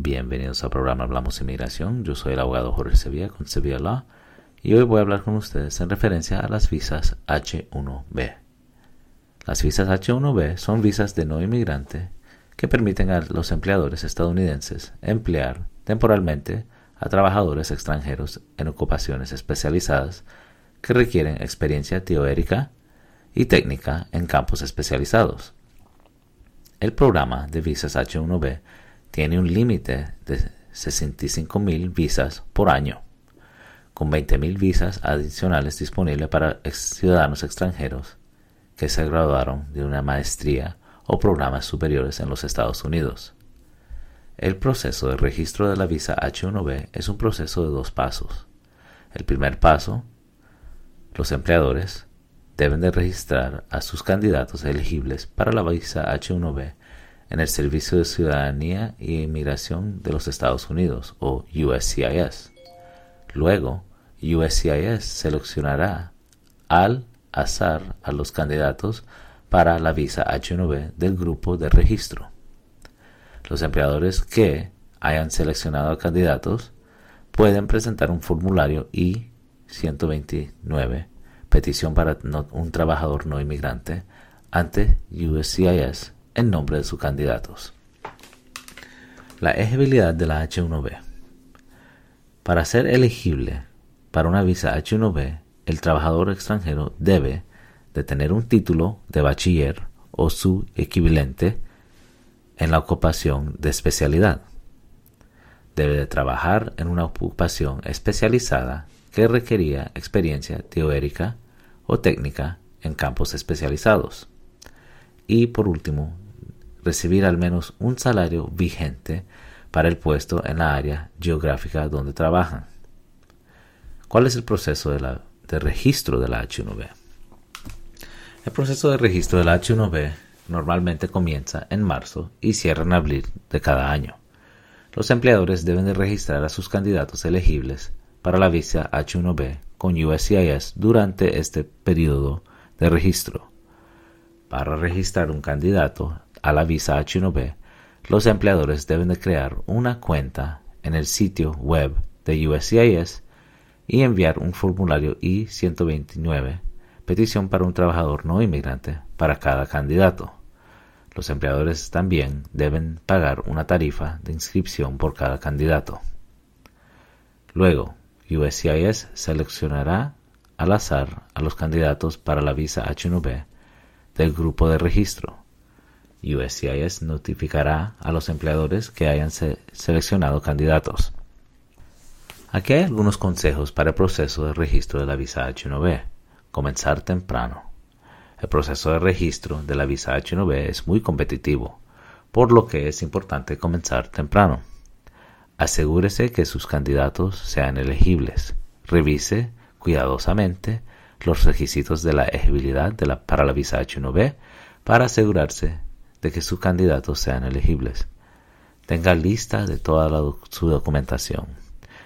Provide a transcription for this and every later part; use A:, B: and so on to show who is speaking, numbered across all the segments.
A: Bienvenidos al programa Hablamos Inmigración. Yo soy el abogado Jorge Sevilla con Sevilla Law y hoy voy a hablar con ustedes en referencia a las visas H1B. Las visas H1B son visas de no inmigrante que permiten a los empleadores estadounidenses emplear temporalmente a trabajadores extranjeros en ocupaciones especializadas que requieren experiencia teórica y técnica en campos especializados. El programa de visas H1B tiene un límite de 65.000 visas por año, con 20.000 visas adicionales disponibles para ciudadanos extranjeros que se graduaron de una maestría o programas superiores en los Estados Unidos. El proceso de registro de la visa H1B es un proceso de dos pasos. El primer paso, los empleadores deben de registrar a sus candidatos elegibles para la visa H1B en el Servicio de Ciudadanía y Inmigración de los Estados Unidos o USCIS. Luego, USCIS seleccionará al azar a los candidatos para la visa H1B del grupo de registro. Los empleadores que hayan seleccionado a candidatos pueden presentar un formulario I-129, petición para un trabajador no inmigrante, ante USCIS en nombre de sus candidatos. La elegibilidad de la H1B. Para ser elegible para una visa H1B, el trabajador extranjero debe de tener un título de bachiller o su equivalente en la ocupación de especialidad. Debe de trabajar en una ocupación especializada que requería experiencia teórica o técnica en campos especializados. Y por último, recibir al menos un salario vigente para el puesto en la área geográfica donde trabajan. ¿Cuál es el proceso de, registro de la H1B? El proceso de registro de la H1B normalmente comienza en marzo y cierra en abril de cada año. Los empleadores deben de registrar a sus candidatos elegibles para la visa H1B con USCIS durante este periodo de registro. Para registrar un candidato a la visa H1B, los empleadores deben de crear una cuenta en el sitio web de USCIS y enviar un formulario I-129, petición para un trabajador no inmigrante, para cada candidato. Los empleadores también deben pagar una tarifa de inscripción por cada candidato. Luego, USCIS seleccionará al azar a los candidatos para la visa H1B del grupo de registro USCIS notificará a los empleadores que hayan seleccionado candidatos. Aquí hay algunos consejos para el proceso de registro de la visa H1B. Comenzar temprano. El proceso de registro de la visa H1B es muy competitivo, por lo que es importante comenzar temprano. Asegúrese que sus candidatos sean elegibles. Revise cuidadosamente los requisitos de la elegibilidad para la visa H1B para asegurarse de que sus candidatos sean elegibles. Tenga lista de toda su documentación.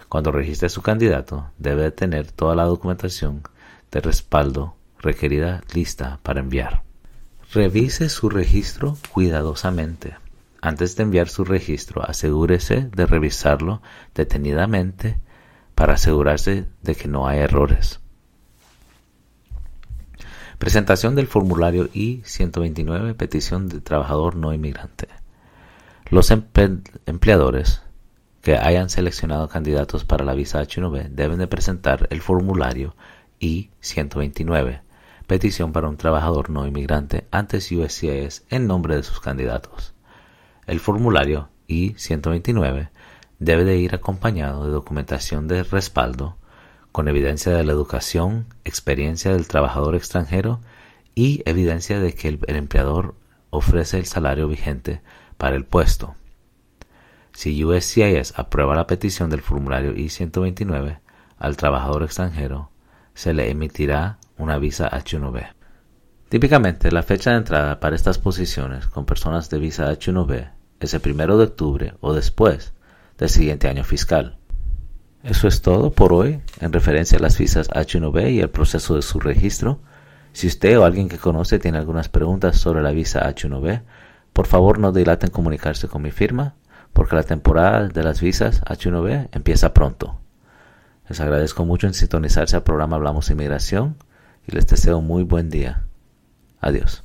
A: Cuando registre su candidato, debe tener toda la documentación de respaldo requerida lista para enviar. Revise su registro cuidadosamente. Antes de enviar su registro, asegúrese de revisarlo detenidamente para asegurarse de que no hay errores. Presentación del formulario I-129, petición de trabajador no inmigrante. Los empleadores que hayan seleccionado candidatos para la visa H1B deben de presentar el formulario I-129, petición para un trabajador no inmigrante antes USCIS en nombre de sus candidatos. El formulario I-129 debe de ir acompañado de documentación de respaldo con evidencia de la educación, experiencia del trabajador extranjero y evidencia de que el, empleador ofrece el salario vigente para el puesto. Si USCIS aprueba la petición del formulario I-129 al trabajador extranjero, se le emitirá una visa H1B. Típicamente, la fecha de entrada para estas posiciones con personas de visa H1B es el primero de octubre o después del siguiente año fiscal. Eso es todo por hoy en referencia a las visas H1B y el proceso de su registro. Si usted o alguien que conoce tiene algunas preguntas sobre la visa H1B, por favor no dilaten en comunicarse con mi firma. porque la temporada de las visas H1B empieza pronto. Les agradezco mucho en sintonizarse al programa Hablamos Inmigración y les deseo muy buen día. Adiós.